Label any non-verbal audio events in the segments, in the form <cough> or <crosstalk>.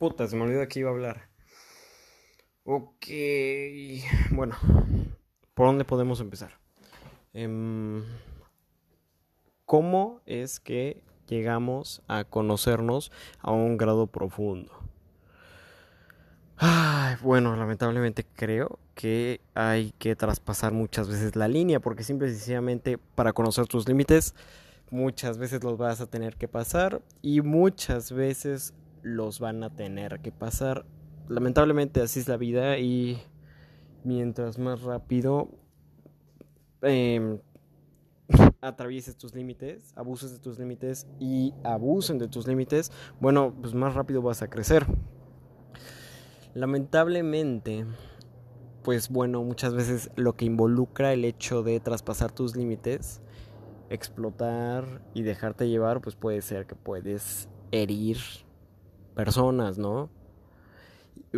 Puta, se me olvidó qué iba a hablar. Ok. Bueno, ¿por dónde podemos empezar? Em, ¿Cómo es que llegamos a conocernos a un grado profundo? Ay, bueno, lamentablemente creo que hay que traspasar muchas veces la línea porque simple y sencillamente para conocer tus límites muchas veces los vas a tener que pasar y muchas veces los van a tener que pasar. Lamentablemente así es la vida y mientras más rápido eh, <laughs> atravieses tus límites, abuses de tus límites y abusen de tus límites, bueno, pues más rápido vas a crecer. Lamentablemente, pues bueno, muchas veces lo que involucra el hecho de traspasar tus límites, explotar y dejarte llevar, pues puede ser que puedes herir personas, ¿no?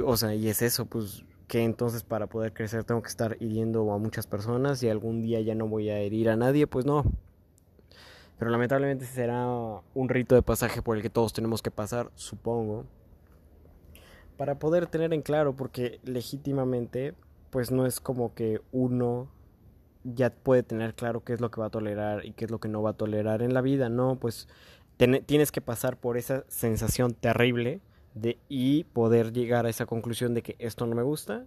O sea, y es eso, pues que entonces para poder crecer tengo que estar hiriendo a muchas personas y algún día ya no voy a herir a nadie, pues no. Pero lamentablemente será un rito de pasaje por el que todos tenemos que pasar, supongo. Para poder tener en claro, porque legítimamente, pues no es como que uno ya puede tener claro qué es lo que va a tolerar y qué es lo que no va a tolerar en la vida, no, pues tienes que pasar por esa sensación terrible de y poder llegar a esa conclusión de que esto no me gusta,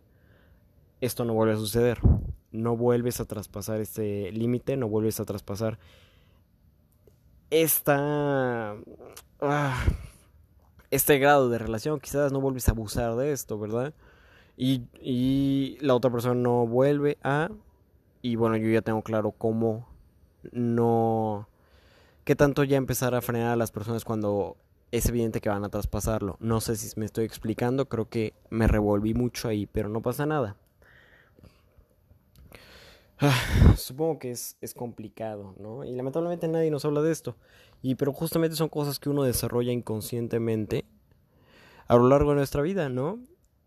esto no vuelve a suceder. No vuelves a traspasar este límite, no vuelves a traspasar esta ah, este grado de relación, quizás no vuelves a abusar de esto, ¿verdad? Y, y la otra persona no vuelve a y bueno, yo ya tengo claro cómo no qué tanto ya empezar a frenar a las personas cuando es evidente que van a traspasarlo. No sé si me estoy explicando, creo que me revolví mucho ahí, pero no pasa nada. Ah, supongo que es, es, complicado, ¿no? Y lamentablemente nadie nos habla de esto. Y pero justamente son cosas que uno desarrolla inconscientemente a lo largo de nuestra vida, ¿no?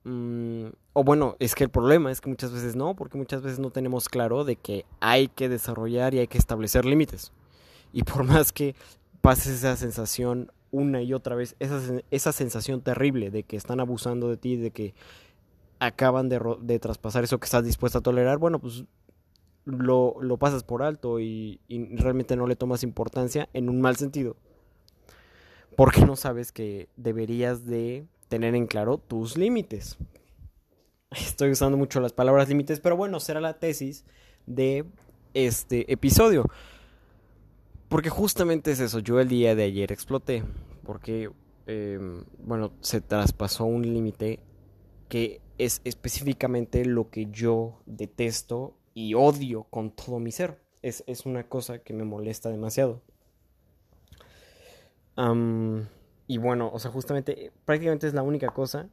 Mm, o bueno, es que el problema es que muchas veces no, porque muchas veces no tenemos claro de que hay que desarrollar y hay que establecer límites. Y por <laughs> más que pases esa sensación una y otra vez, esa, esa sensación terrible de que están abusando de ti, de que acaban de, de traspasar eso que estás dispuesto a tolerar, bueno, pues lo, lo pasas por alto y, y, realmente no le tomas importancia en un mal sentido. Porque no sabes que deberías de tener en claro tus límites. Estoy usando mucho las palabras límites, pero bueno, será la tesis de este episodio. Porque justamente es eso, yo el día de ayer exploté, porque, eh, bueno, se traspasó un límite que es específicamente lo que yo detesto y odio con todo mi ser. Es, es una cosa que me molesta demasiado. Y bueno, o sea, justamente, prácticamente es la única cosa.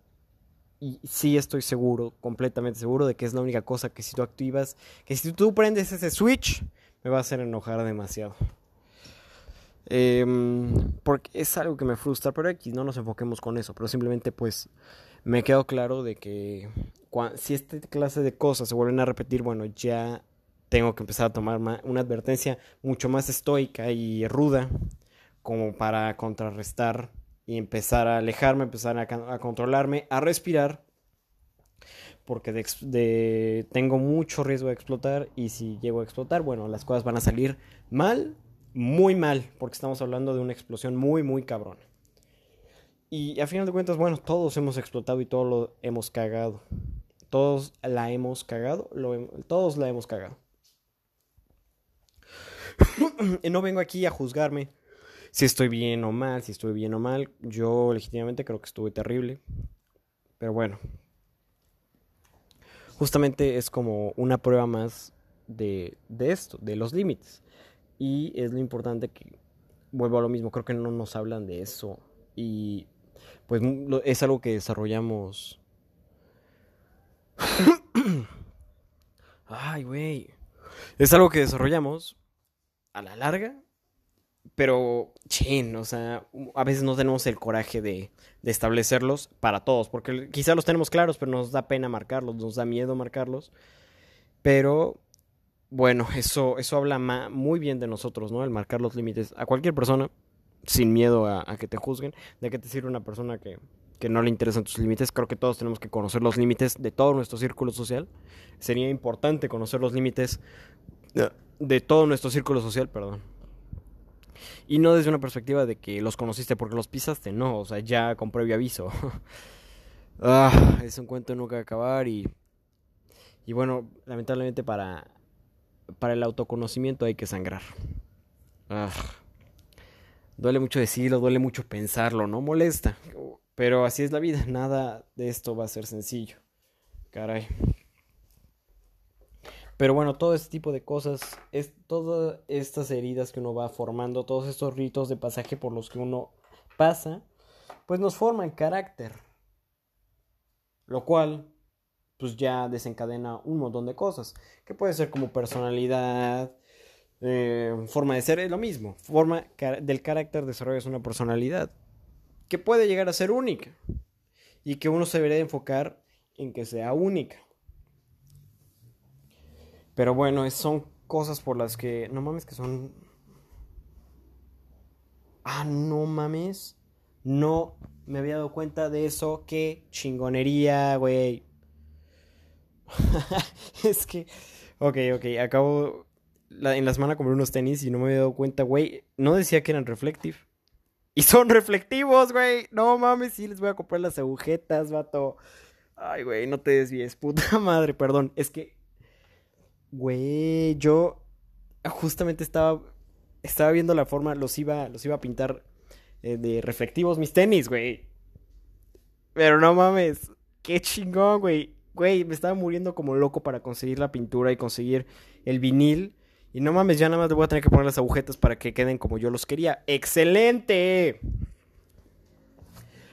Y sí estoy seguro, completamente seguro de que es la única cosa que si tú activas, que si tú prendes ese switch, me va a hacer enojar demasiado. Eh, porque es algo que me frustra, pero aquí no nos enfoquemos con eso, pero simplemente pues me quedó claro de que si esta clase de cosas se vuelven a repetir, bueno, ya tengo que empezar a tomar una advertencia mucho más estoica y ruda como para contrarrestar y empezar a alejarme, empezar a, controlarme, a respirar, porque tengo mucho riesgo de explotar y si llego a explotar, bueno, las cosas van a salir mal muy mal, porque estamos hablando de una explosión muy, muy cabrona. Y a final de cuentas, bueno, todos hemos explotado y todos lo hemos cagado. Todos la hemos cagado, todos la hemos cagado. <coughs> no vengo aquí a juzgarme si estoy bien o mal, si estoy bien o mal. Yo legítimamente creo que estuve terrible. Pero bueno. Justamente es como una prueba más de, de esto, de los límites. Y es lo importante que, vuelvo a lo mismo, creo que no nos hablan de eso. Y pues es algo que desarrollamos. Ay, güey. Es algo que desarrollamos a la larga. Pero, chin, o sea, a veces no tenemos el coraje de, de establecerlos para todos. Porque quizá los tenemos claros, pero nos da pena marcarlos, nos da miedo marcarlos. Pero bueno, eso, eso habla muy bien de nosotros, ¿no? El marcar los límites a cualquier persona, sin miedo a, a, que te juzguen. ¿De qué te sirve una persona que que no le interesan tus límites. Creo que todos tenemos que conocer los límites de todo nuestro círculo social. Sería importante conocer los límites de todo nuestro círculo social, perdón. Y no desde una perspectiva de que los conociste porque los pisaste, no, o sea, ya con previo aviso. <laughs> ah, es un cuento nunca acabar y y bueno, lamentablemente para para el autoconocimiento hay que sangrar. Ah, duele mucho decirlo, duele mucho pensarlo, no molesta. Pero así es la vida, nada de esto va a ser sencillo. Caray. Pero bueno, todo este tipo de cosas, es, todas estas heridas que uno va formando, todos estos ritos de pasaje por los que uno pasa, pues nos forman carácter. Lo cual, pues ya desencadena un montón de cosas, que puede ser como personalidad, eh, forma de ser, es lo mismo. Forma del carácter desarrollas una personalidad que puede llegar a ser única y que uno se debería enfocar en que sea única. Pero bueno, son cosas por las que. No mames, que son. Ah, no mames. No me había dado cuenta de eso. Qué chingonería, güey. <laughs> es que. Ok, ok. Acabo. en la semana compré unos tenis y no me había dado cuenta, güey. No decía que eran reflective. Y son <laughs> reflectivos, güey. No mames, sí les voy a comprar las agujetas, vato. Ay, güey, no te desvíes, <laughs> puta madre, perdón. Es que Güey, yo justamente estaba, estaba viendo la forma, los iba, los iba a pintar eh, de reflectivos mis tenis, güey. Pero no mames, qué chingón, güey. Güey, me estaba muriendo como loco para conseguir la pintura y conseguir el vinil. Y no mames, ya nada más te voy a tener que poner las agujetas para que queden como yo los quería. ¡Excelente!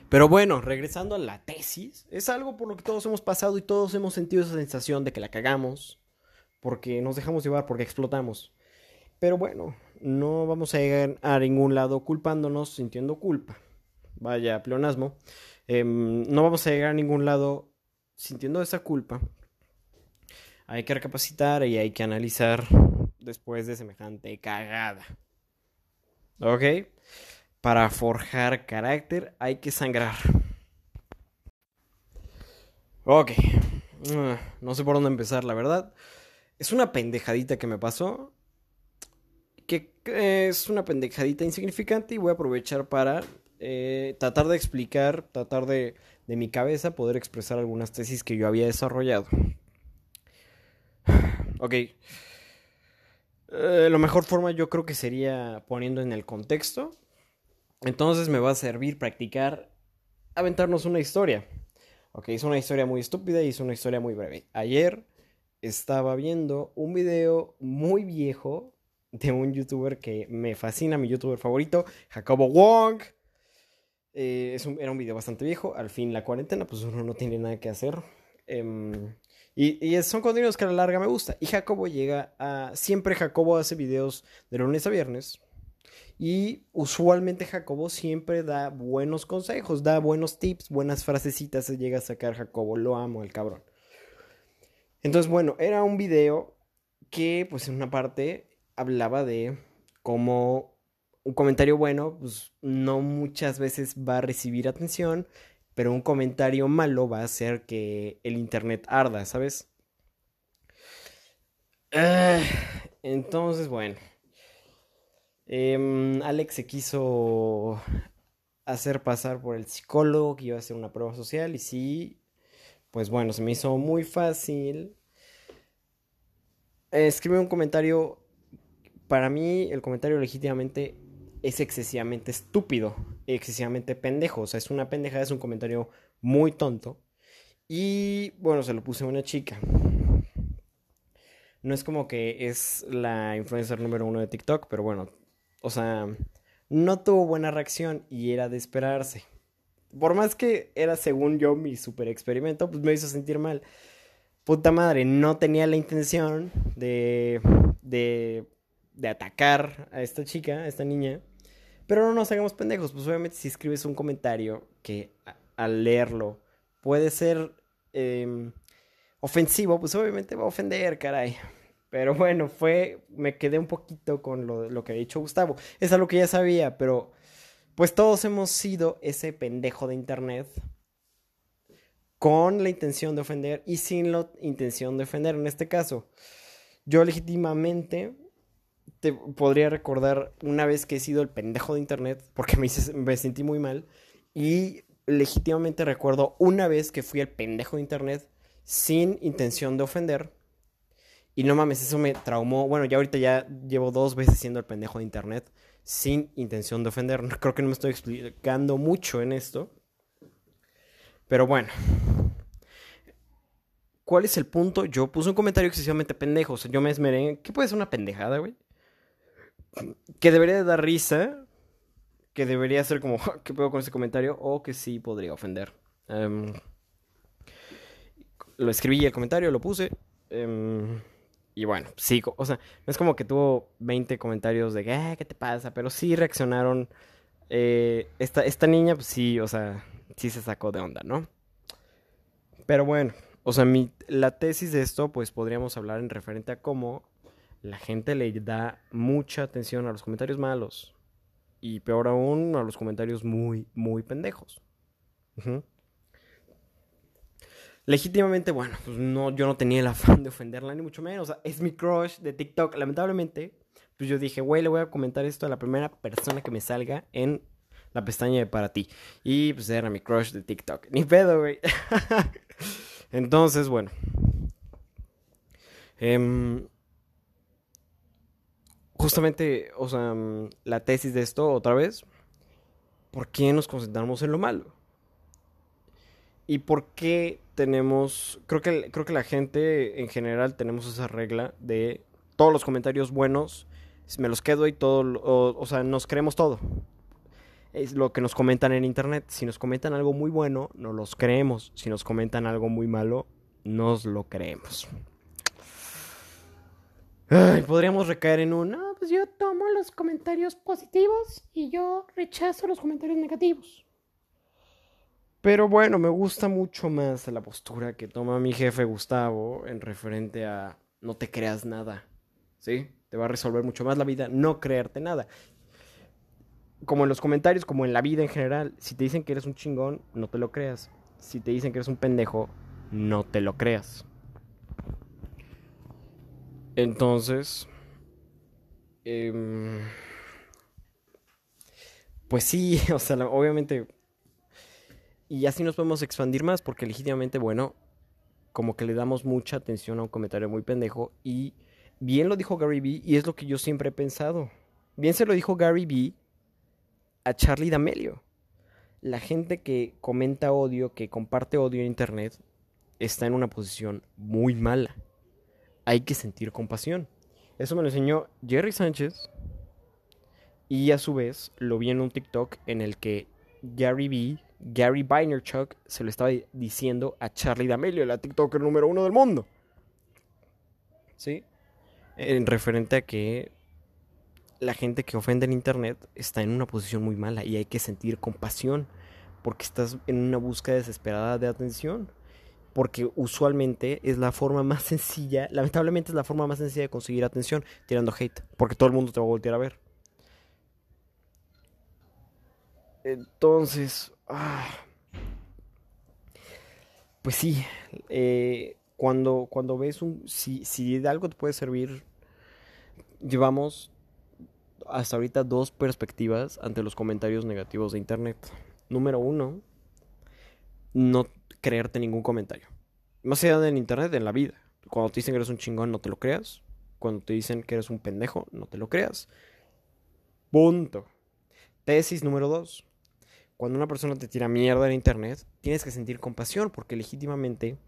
Pero bueno, regresando a la tesis, es algo por lo que todos hemos pasado y todos hemos sentido esa sensación de que la cagamos, porque nos dejamos llevar, porque explotamos. Pero bueno, no vamos a llegar a ningún lado culpándonos, sintiendo culpa. Vaya pleonasmo. Em, no vamos a llegar a ningún lado sintiendo esa culpa. Hay que recapacitar y hay que analizar después de semejante cagada. ¿Ok? Para forjar carácter hay que sangrar. Ok. Ah, no sé por dónde empezar, la verdad. Es una pendejadita que me pasó. Que es una pendejadita insignificante y voy a aprovechar para eh, tratar de explicar, tratar de, de mi cabeza poder expresar algunas tesis que yo había desarrollado. <sighs> Ok. Eh, la mejor forma yo creo que sería poniendo en el contexto. Entonces me va a servir practicar aventarnos una historia. Ok, es una historia muy estúpida y es una historia muy breve. Ayer estaba viendo un video muy viejo de un youtuber que me fascina, mi youtuber favorito, Jacobo Wong. Eh, es era un video bastante viejo. Al fin, la cuarentena, pues uno no tiene nada que hacer. Em, y, y, son contenidos que a la larga me gusta. Y Jacobo llega a. Siempre Jacobo hace videos de lunes a viernes. Y usualmente Jacobo siempre da buenos consejos, da buenos tips, buenas frasecitas. Se llega a sacar Jacobo. Lo amo, el cabrón. Entonces, bueno, era un video que, pues, en una parte hablaba de cómo un comentario bueno, pues, no muchas veces va a recibir atención, pero un comentario malo va a hacer que el internet arda, ¿sabes? Ah, entonces, bueno. Em, Alex se quiso hacer pasar por el psicólogo que iba a hacer una prueba social y sí, pues bueno, se me hizo muy fácil. escribe un comentario. Para mí, el comentario legítimamente es excesivamente estúpido, excesivamente pendejo. O sea, es una pendejada, es un comentario muy tonto. Y bueno, se lo puse a una chica. No es como que es la influencer número uno de TikTok, pero bueno, o sea, no tuvo buena reacción y era de esperarse por más que era según yo mi super experimento, pues me hizo sentir mal. Puta madre, no tenía la intención de, de, de atacar a esta chica, a esta niña. Pero no nos hagamos pendejos, pues obviamente si escribes un comentario que al leerlo puede ser em, ofensivo, pues obviamente va a ofender, caray. Pero bueno, fue, me quedé un poquito con lo, lo que ha dicho Gustavo. Es algo que ya sabía, pero pues todos hemos sido ese pendejo de internet con la intención de ofender y sin la intención de ofender. En este caso, yo legítimamente te podría recordar una vez que he sido el pendejo de internet, porque me, sentí muy mal, y legítimamente recuerdo una vez que fui el pendejo de internet sin intención de ofender. Y no mames, eso me traumó. Bueno, ya ahorita ya llevo dos veces siendo el pendejo de internet sin intención de ofender. Creo que no me estoy explicando mucho en esto. Pero bueno. ¿Cuál es el punto? Yo puse un comentario excesivamente pendejo. O sea, yo me esmeré. ¿Qué puede ser una pendejada, güey? Que debería de dar risa. Que debería ser como, ¿qué puedo con ese comentario? O que sí podría ofender. Em, lo escribí el comentario, lo puse. Em, y bueno, sí, o sea, no es como que tuvo 20 comentarios de, ah, ¿qué te pasa? Pero sí reaccionaron. Eh, esta, esta niña, pues sí, o sea, sí se sacó de onda, ¿no? Pero bueno, o sea, mi, la tesis de esto, pues podríamos hablar en referente a cómo la gente le da mucha atención a los comentarios malos. Y peor aún, a los comentarios muy, muy pendejos. Legítimamente, bueno, pues no, yo no tenía el afán de ofenderla, ni mucho menos. O sea, es mi crush de TikTok. Lamentablemente, pues yo dije, güey, le voy a comentar esto a la primera persona que me salga en la pestaña de para ti. Y pues era mi crush de TikTok. Ni pedo, güey. <laughs> Entonces, bueno. Em, justamente, o sea, la tesis de esto, otra vez. ¿Por qué nos concentramos en lo malo? ¿Y por qué tenemos, creo que, creo que la gente en general tenemos esa regla de todos los comentarios buenos, me los quedo y todo, o, sea, nos creemos todo. Es lo que nos comentan en internet. Si nos comentan algo muy bueno, nos los creemos. Si nos comentan algo muy malo, nos lo creemos. Ay, podríamos recaer en un, no, pues yo tomo los comentarios positivos y yo rechazo los comentarios negativos. Pero bueno, me gusta mucho más la postura que toma mi jefe Gustavo en referente a no te creas nada. ¿Sí? Te va a resolver mucho más la vida no creerte nada. Como en los comentarios, como en la vida en general, si te dicen que eres un chingón, no te lo creas. Si te dicen que eres un pendejo, no te lo creas. Entonces, em, pues sí, <laughs> o sea, obviamente y así nos podemos expandir más porque legítimamente, bueno, como que le damos mucha atención a un comentario muy pendejo y bien lo dijo Gary Vee y es lo que yo siempre he pensado. Bien se lo dijo Gary Vee a Charlie D'Amelio. La gente que comenta odio, que comparte odio en internet, está en una posición muy mala. Hay que sentir compasión. Eso me lo enseñó Jerry Sánchez. Y a su vez lo vi en un TikTok en el que Gary Vee Gary Vaynerchuk se lo estaba diciendo a Charlie D'Amelio, la TikToker número uno del mundo. ¿Sí? En referente a que la gente que ofende en internet está en una posición muy mala y hay que sentir compasión porque estás en una búsqueda desesperada de atención. Porque usualmente es la forma más sencilla, lamentablemente es la forma más sencilla de conseguir atención tirando hate, porque todo el mundo te va a voltear a ver. Entonces, Ah. Pues sí, eh, cuando, cuando ves un... Si, si de algo te puede servir, llevamos hasta ahorita dos perspectivas ante los comentarios negativos de Internet. Número uno, no creerte ningún comentario. Más allá del Internet, en la vida. Cuando te dicen que eres un chingón, no te lo creas. Cuando te dicen que eres un pendejo, no te lo creas. Punto. Tesis número dos cuando una persona te tira mierda en internet, tienes que sentir compasión porque legítimamente,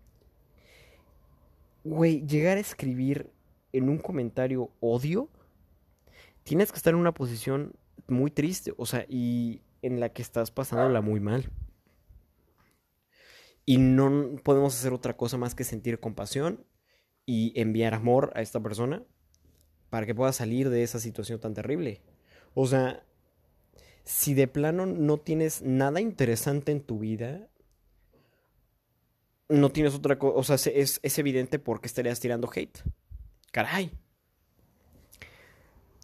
güey, llegar a escribir en un comentario odio, tienes que estar en una posición muy triste, o sea, y en la que estás pasándola muy mal. Y no podemos hacer otra cosa más que sentir compasión y enviar amor a esta persona para que pueda salir de esa situación tan terrible. O sea, si de plano no tienes nada interesante en tu vida, no tienes otra cosa, o sea, es, es evidente porque estarías tirando hate. Caray.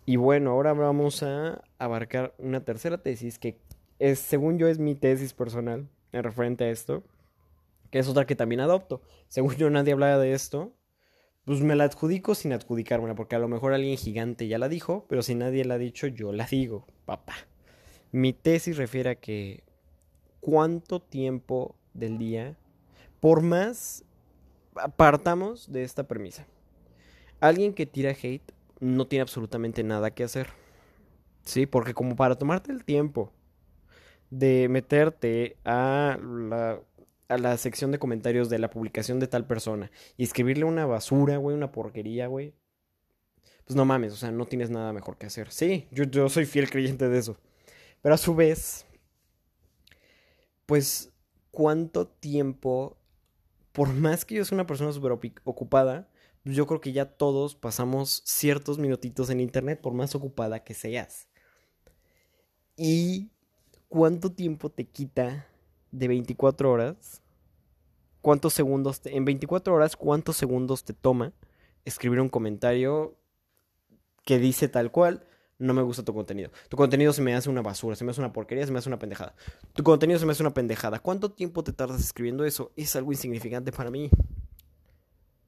Y bueno, ahora vamos a abarcar una tercera tesis que es, según yo, es mi tesis personal en referente a esto. Que es otra que también adopto. Según yo nadie hablaba de esto, pues me la adjudico sin adjudicármela, porque a lo mejor alguien gigante ya la dijo, pero si nadie la ha dicho, yo la digo, papá. Mi tesis refiere a que cuánto tiempo del día, por más apartamos de esta premisa. Alguien que tira hate no tiene absolutamente nada que hacer. Sí, porque como para tomarte el tiempo de meterte a la, a la sección de comentarios de la publicación de tal persona y escribirle una basura, güey, una porquería, güey. Pues no mames, o sea, no tienes nada mejor que hacer. Sí, yo, soy fiel creyente de eso. Pero a su vez, pues, ¿cuánto tiempo, por más que yo sea una persona súper ocupada, pues yo creo que ya todos pasamos ciertos minutitos en internet, por más ocupada que seas. ¿Y cuánto tiempo te quita de 24 horas? ¿Cuántos segundos? en 24 horas, ¿cuántos segundos te toma escribir un comentario que dice tal cual? No me gusta tu contenido. Tu contenido se me hace una basura, se me hace una porquería, se me hace una pendejada. Tu contenido se me hace una pendejada. ¿Cuánto tiempo te tardas escribiendo eso? Es algo insignificante para mí.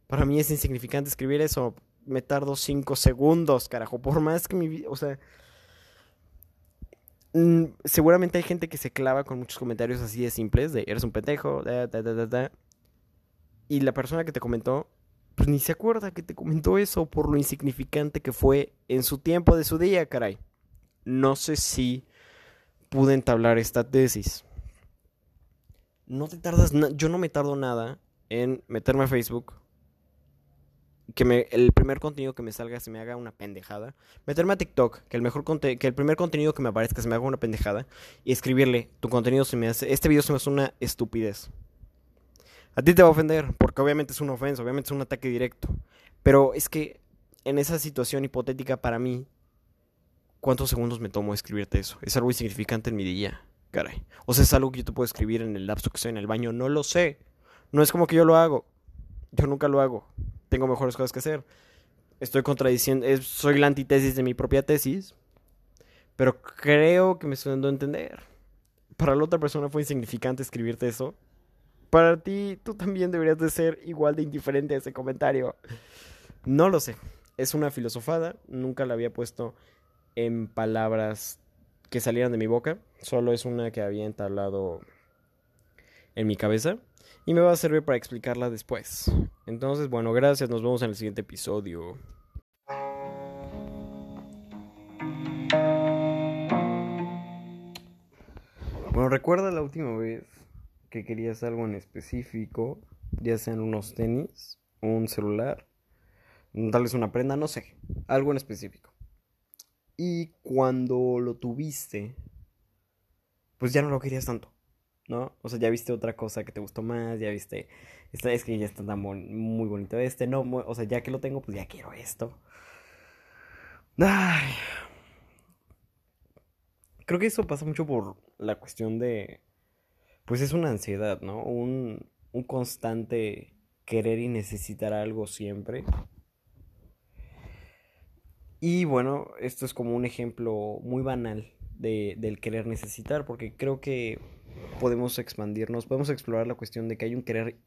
Para mí es insignificante escribir eso. Me tardo 5 segundos, carajo. Por más que mi. O sea. Mm, seguramente hay gente que se clava con muchos comentarios así de simples: de eres un pendejo, da, da, da, da, Y la persona que te comentó, pues ni se acuerda que te comentó eso por lo insignificante que fue en su tiempo de su día, caray. No sé si pude entablar esta tesis. No te tardas, yo no me tardo nada en meterme a Facebook, que me, el primer contenido que me salga se me haga una pendejada. Meterme a TikTok, que el, mejor que el primer contenido que me aparezca se me haga una pendejada. Y escribirle, tu contenido se me hace, este video se me hace una estupidez. A ti te va a ofender, porque obviamente es una ofensa, obviamente es un ataque directo. Pero es que en esa situación hipotética para mí, ¿cuántos segundos me tomo escribirte eso? Es algo insignificante en mi día, caray. O sea, es algo que yo te puedo escribir en el lapso que estoy en el baño, no lo sé. No es como que yo lo hago. Yo nunca lo hago tengo mejores cosas que hacer. Estoy contradiciendo, soy la antítesis de mi propia tesis, pero creo que me estoy dando a entender. Para la otra persona fue insignificante escribirte eso. Para ti, tú también deberías de ser igual de indiferente a ese comentario. No lo sé. Es una filosofada. Nunca la había puesto en palabras que salieran de mi boca. Solo es una que había entablado en mi cabeza y me va a servir para explicarla después. Entonces, bueno, gracias, nos vemos en el siguiente episodio. Bueno, recuerda la última vez que querías algo en específico, ya sean unos tenis, un celular, tal vez una prenda, no sé, algo en específico. Y cuando lo tuviste, pues ya no lo querías tanto. ¿No? O sea, ya viste otra cosa que te gustó más, ya viste, esta es que ya está tan muy bonito este, no, o sea, ya que lo tengo, pues ya quiero esto. Ay. Creo que eso pasa mucho por la cuestión de, pues es una ansiedad, ¿no? Un, un constante querer y necesitar algo siempre. Y bueno, esto es como un ejemplo muy banal de, del querer necesitar, porque creo que podemos expandirnos, podemos explorar la cuestión de que hay un querer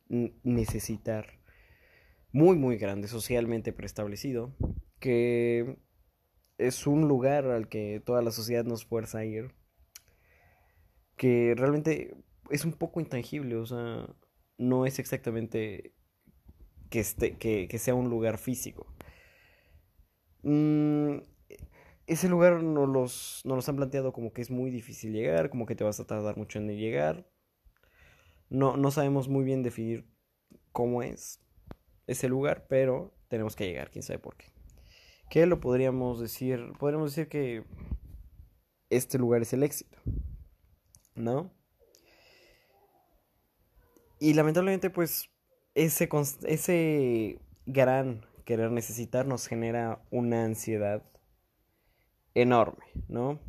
necesitar muy, muy grande, socialmente preestablecido, que es un lugar al que toda la sociedad nos fuerza a ir, que realmente es un poco intangible, o sea, no es exactamente que, esté, que, que sea un lugar físico. Mm, ese lugar nos los, nos los han planteado como que es muy difícil llegar, como que te vas a tardar mucho en llegar. No, no sabemos muy bien definir cómo es ese lugar, pero tenemos que llegar, quién sabe por qué. ¿Qué lo podríamos decir? Podríamos decir que este lugar es el éxito, ¿no? Y lamentablemente, pues, ese, ese gran querer necesitar nos genera una ansiedad enorme, ¿no?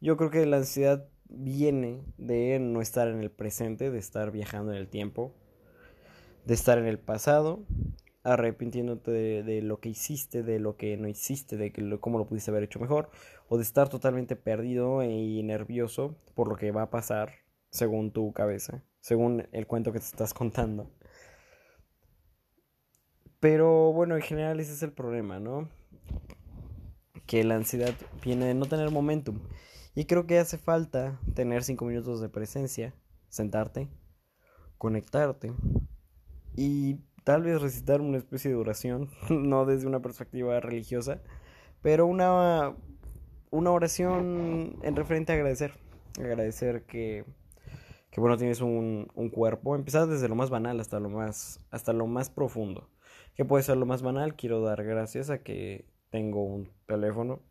Yo creo que la ansiedad viene de no estar en el presente, de estar viajando en el tiempo, de estar en el pasado, arrepintiéndote de, lo que hiciste, de lo que no hiciste, de que cómo lo pudiste haber hecho mejor, o de estar totalmente perdido y nervioso por lo que va a pasar según tu cabeza, según el cuento que te estás contando. Pero bueno, en general ese es el problema, ¿no? Que la ansiedad viene de no tener momentum. Y creo que hace falta tener cinco minutos de presencia, sentarte, conectarte y tal vez recitar una especie de oración, <laughs> no desde una perspectiva religiosa, pero una, una oración en referente a agradecer. Agradecer que, que bueno, tienes un, un cuerpo. Empezar desde lo más banal hasta lo más, hasta lo más profundo. Que puede ser lo más banal. Quiero dar gracias a que tengo un teléfono,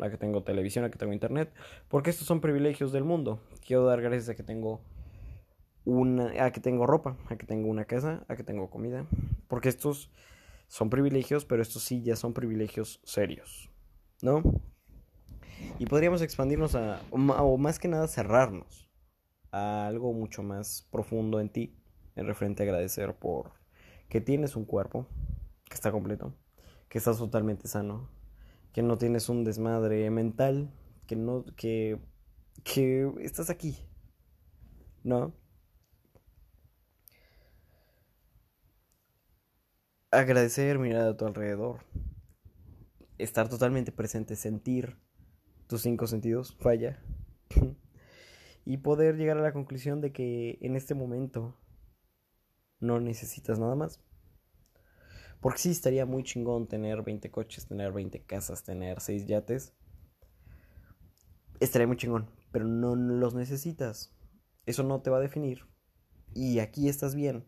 a que tengo televisión, a que tengo internet. Porque estos son privilegios del mundo. Quiero dar gracias a que tengo una, a que tengo ropa, a que tengo una casa, a que tengo comida. Porque estos son privilegios, pero estos sí ya son privilegios serios. ¿No? Y podríamos expandirnos a, o más que nada cerrarnos a algo mucho más profundo en ti, en referente a agradecer por que tienes un cuerpo que está completo, que estás totalmente sano, que no tienes un desmadre mental, que no, que, que estás aquí, ¿no? Agradecer, mirar a tu alrededor, estar totalmente presente, sentir tus cinco sentidos, falla, <laughs> y poder llegar a la conclusión de que en este momento no necesitas nada más. Porque sí estaría muy chingón tener 20 coches, tener 20 casas, tener 6 yates. Estaría muy chingón, pero no los necesitas. Eso no te va a definir. Y aquí estás bien.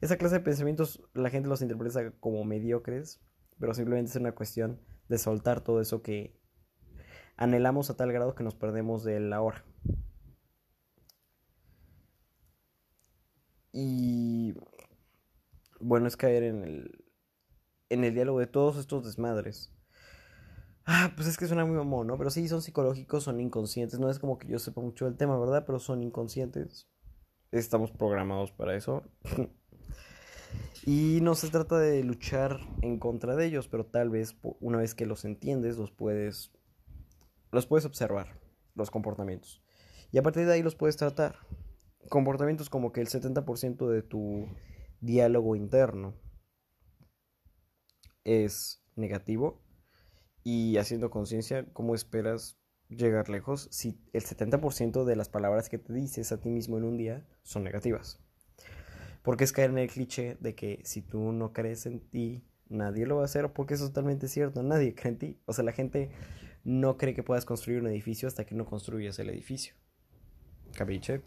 Esa clase de pensamientos la gente los interpreta como mediocres, pero simplemente es una cuestión de soltar todo eso que anhelamos a tal grado que nos perdemos de la hora. Y bueno, es caer en el, en el diálogo de todos estos desmadres. Ah, pues es que suena muy mamón, ¿no? Pero sí, son psicológicos, son inconscientes. No es como que yo sepa mucho del tema, ¿verdad? Pero son inconscientes. Estamos programados para eso. <laughs> y no se trata de luchar en contra de ellos, pero tal vez una vez que los entiendes, los puedes, los puedes observar, los comportamientos. Y a partir de ahí los puedes tratar comportamientos como que el 70% de tu diálogo interno es negativo y haciendo conciencia, ¿cómo esperas llegar lejos si el 70% de las palabras que te dices a ti mismo en un día son negativas? Porque es caer en el cliché de que si tú no crees en ti, nadie lo va a hacer, porque es totalmente cierto, nadie cree en ti. O sea, la gente no cree que puedas construir un edificio hasta que no construyas el edificio. ¿Capiche?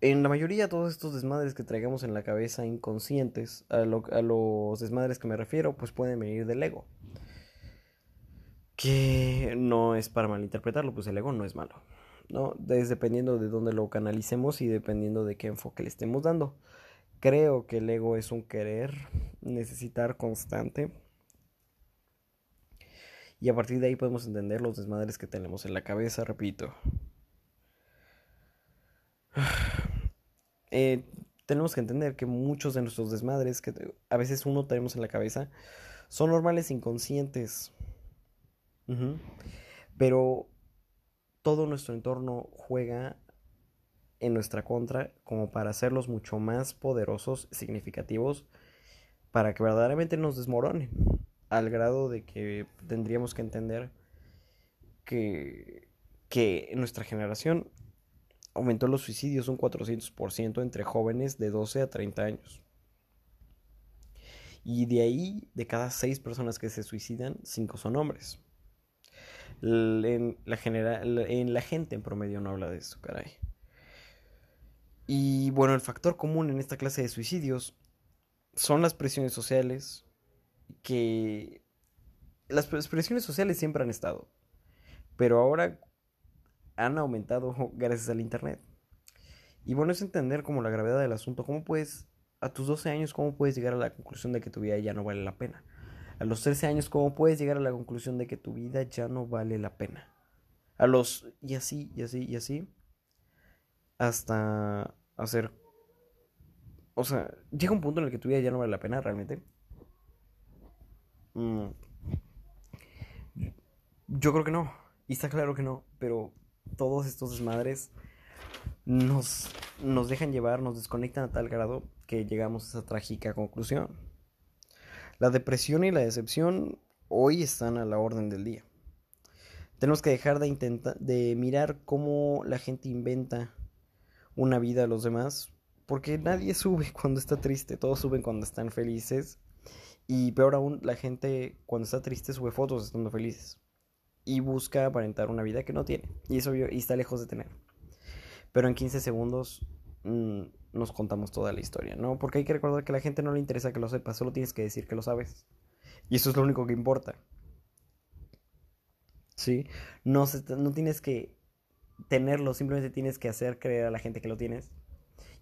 En la mayoría todos estos desmadres que traigamos en la cabeza inconscientes, a, los desmadres que me refiero, pues pueden venir del ego. Que no es para malinterpretarlo, pues el ego no es malo. ¿no? Es dependiendo de dónde lo canalicemos y dependiendo de qué enfoque le estemos dando. Creo que el ego es un querer, necesitar constante. Y a partir de ahí podemos entender los desmadres que tenemos en la cabeza, repito. Eh, tenemos que entender que muchos de nuestros desmadres que a veces uno tenemos en la cabeza son normales inconscientes. Pero todo nuestro entorno juega en nuestra contra como para hacerlos mucho más poderosos, significativos, para que verdaderamente nos desmoronen, al grado de que tendríamos que entender que, que nuestra generación aumentó los suicidios un 400% entre jóvenes de 12 a 30 años. Y de ahí, de cada 6 personas que se suicidan, 5 son hombres. En la, general, en la gente en promedio no habla de eso, caray. Y bueno, el factor común en esta clase de suicidios son las presiones sociales que... Las presiones sociales siempre han estado. Pero ahora han aumentado <laughs> gracias al Internet. Y bueno, es entender como la gravedad del asunto. ¿Cómo puedes, a tus 12 años, cómo puedes llegar a la conclusión de que tu vida ya no vale la pena? A los 13 años, ¿cómo puedes llegar a la conclusión de que tu vida ya no vale la pena? A los... y así, y así, y así. Hasta hacer... O sea, llega un punto en el que tu vida ya no vale la pena realmente. Mm. Yo creo que no. Y está claro que no, pero todos estos desmadres nos, nos dejan llevar, nos desconectan a tal grado que llegamos a esa trágica conclusión. La depresión y la decepción hoy están a la orden del día. Tenemos que dejar de intentar de mirar cómo la gente inventa una vida a los demás, porque nadie <laughs> sube cuando está triste, todos suben cuando están felices. Y peor aún, la gente cuando está triste sube fotos estando felices. Y busca aparentar una vida que no tiene. Y eso y está lejos de tener. Pero en 15 segundos mmm, nos contamos toda la historia, ¿no? Porque hay que recordar que a la gente no le interesa que lo sepas, solo tienes que decir que lo sabes. Y eso es lo único que importa. ¿Sí? No, no tienes que tenerlo, simplemente tienes que hacer creer a la gente que lo tienes.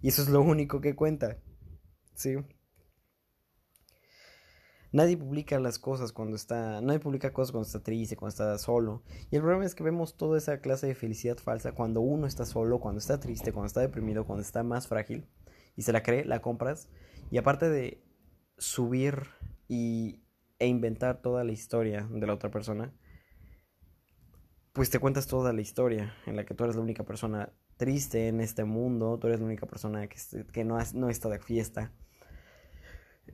Y eso es lo único que cuenta. ¿Sí? Nadie publica las cosas cuando está. Nadie publica cosas cuando está triste, cuando está solo. Y el problema es que vemos toda esa clase de felicidad falsa cuando uno está solo, cuando está triste, cuando está deprimido, cuando está más frágil. Y se la cree, la compras. Y aparte de subir y, e inventar toda la historia de la otra persona, pues te cuentas toda la historia en la que tú eres la única persona triste en este mundo, tú eres la única persona que, que no, has, no está de fiesta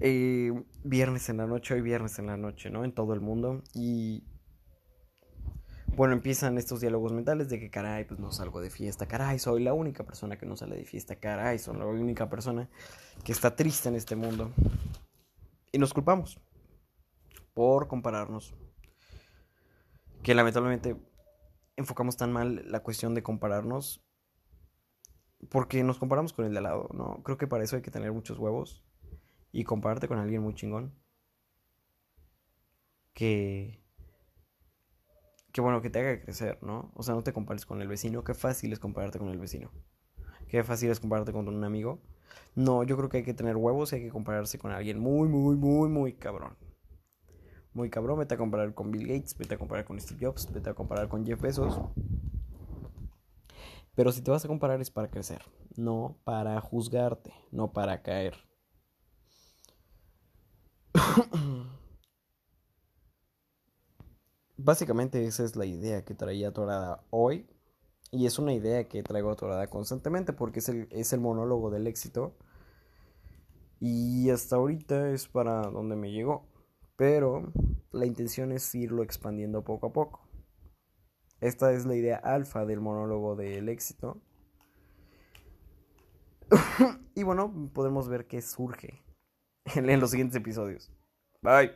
eh, viernes en la noche, hoy viernes en la noche, ¿no? En todo el mundo. Y bueno, empiezan estos diálogos mentales de que, caray, pues no salgo de fiesta, caray, soy la única persona que no sale de fiesta, caray, soy la única persona que está triste en este mundo. Y nos culpamos por compararnos. Que lamentablemente enfocamos tan mal la cuestión de compararnos porque nos comparamos con el de al lado, ¿no? Creo que para eso hay que tener muchos huevos y compararte con alguien muy chingón. Que. Que bueno, que te haga crecer, ¿no? O sea, no te compares con el vecino. Qué fácil es compararte con el vecino. Qué fácil es compararte con un amigo. No, yo creo que hay que tener huevos y hay que compararse con alguien muy, muy, muy, muy cabrón. Muy cabrón, vete a comparar con Bill Gates, vete a comparar con Steve Jobs, vete a comparar con Jeff Bezos. Pero si te vas a comparar es para crecer, no para juzgarte, no para caer. <coughs> Básicamente esa es la idea que traía Torada hoy. Y es una idea que traigo Torada constantemente porque es el, es el monólogo del éxito. Y hasta ahorita es para donde me llegó. Pero la intención es irlo expandiendo poco a poco. Esta es la idea alfa del monólogo del éxito. <coughs> y bueno, podemos ver que surge en los siguientes episodios. Bye.